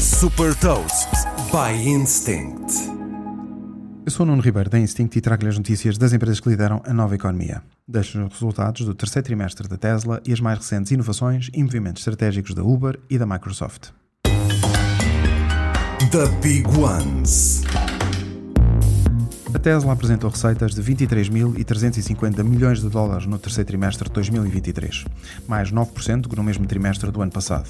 Super Toast by Instinct. Eu sou o Nuno Ribeiro da Instinct e trago-lhe as notícias das empresas que lideram a nova economia. Deixo os resultados do terceiro trimestre da Tesla e as mais recentes inovações e movimentos estratégicos da Uber e da Microsoft. The Big Ones. A Tesla apresentou receitas de 23.350 milhões de dólares no terceiro trimestre de 2023, mais 9% que no mesmo trimestre do ano passado.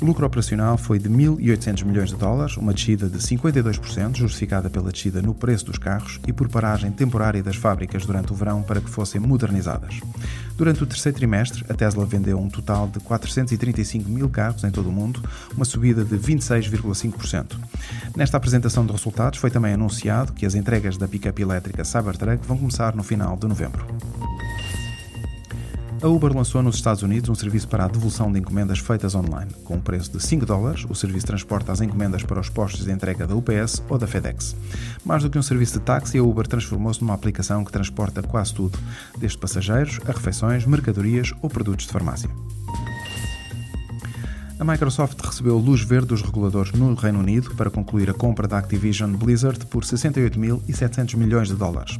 O lucro operacional foi de 1.800 milhões de dólares, uma descida de 52%, justificada pela descida no preço dos carros e por paragem temporária das fábricas durante o verão para que fossem modernizadas. Durante o terceiro trimestre, a Tesla vendeu um total de 435 mil carros em todo o mundo, uma subida de 26,5%. Nesta apresentação de resultados foi também anunciado que as entregas da picape elétrica Cybertruck vão começar no final de novembro. A Uber lançou nos Estados Unidos um serviço para a devolução de encomendas feitas online. Com um preço de 5 dólares, o serviço transporta as encomendas para os postos de entrega da UPS ou da FedEx. Mais do que um serviço de táxi, a Uber transformou-se numa aplicação que transporta quase tudo, desde passageiros a refeições, mercadorias ou produtos de farmácia. A Microsoft recebeu luz verde dos reguladores no Reino Unido para concluir a compra da Activision Blizzard por 68.700 milhões de dólares.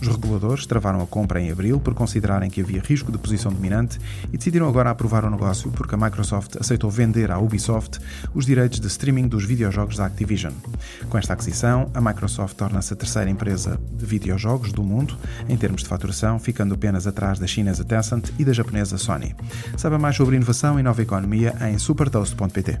Os reguladores travaram a compra em abril por considerarem que havia risco de posição dominante e decidiram agora aprovar o negócio porque a Microsoft aceitou vender à Ubisoft os direitos de streaming dos videojogos da Activision. Com esta aquisição, a Microsoft torna-se a terceira empresa de videojogos do mundo em termos de faturação, ficando apenas atrás da chinesa Tencent e da japonesa Sony. Saiba mais sobre inovação e nova economia em super supertoast.pt.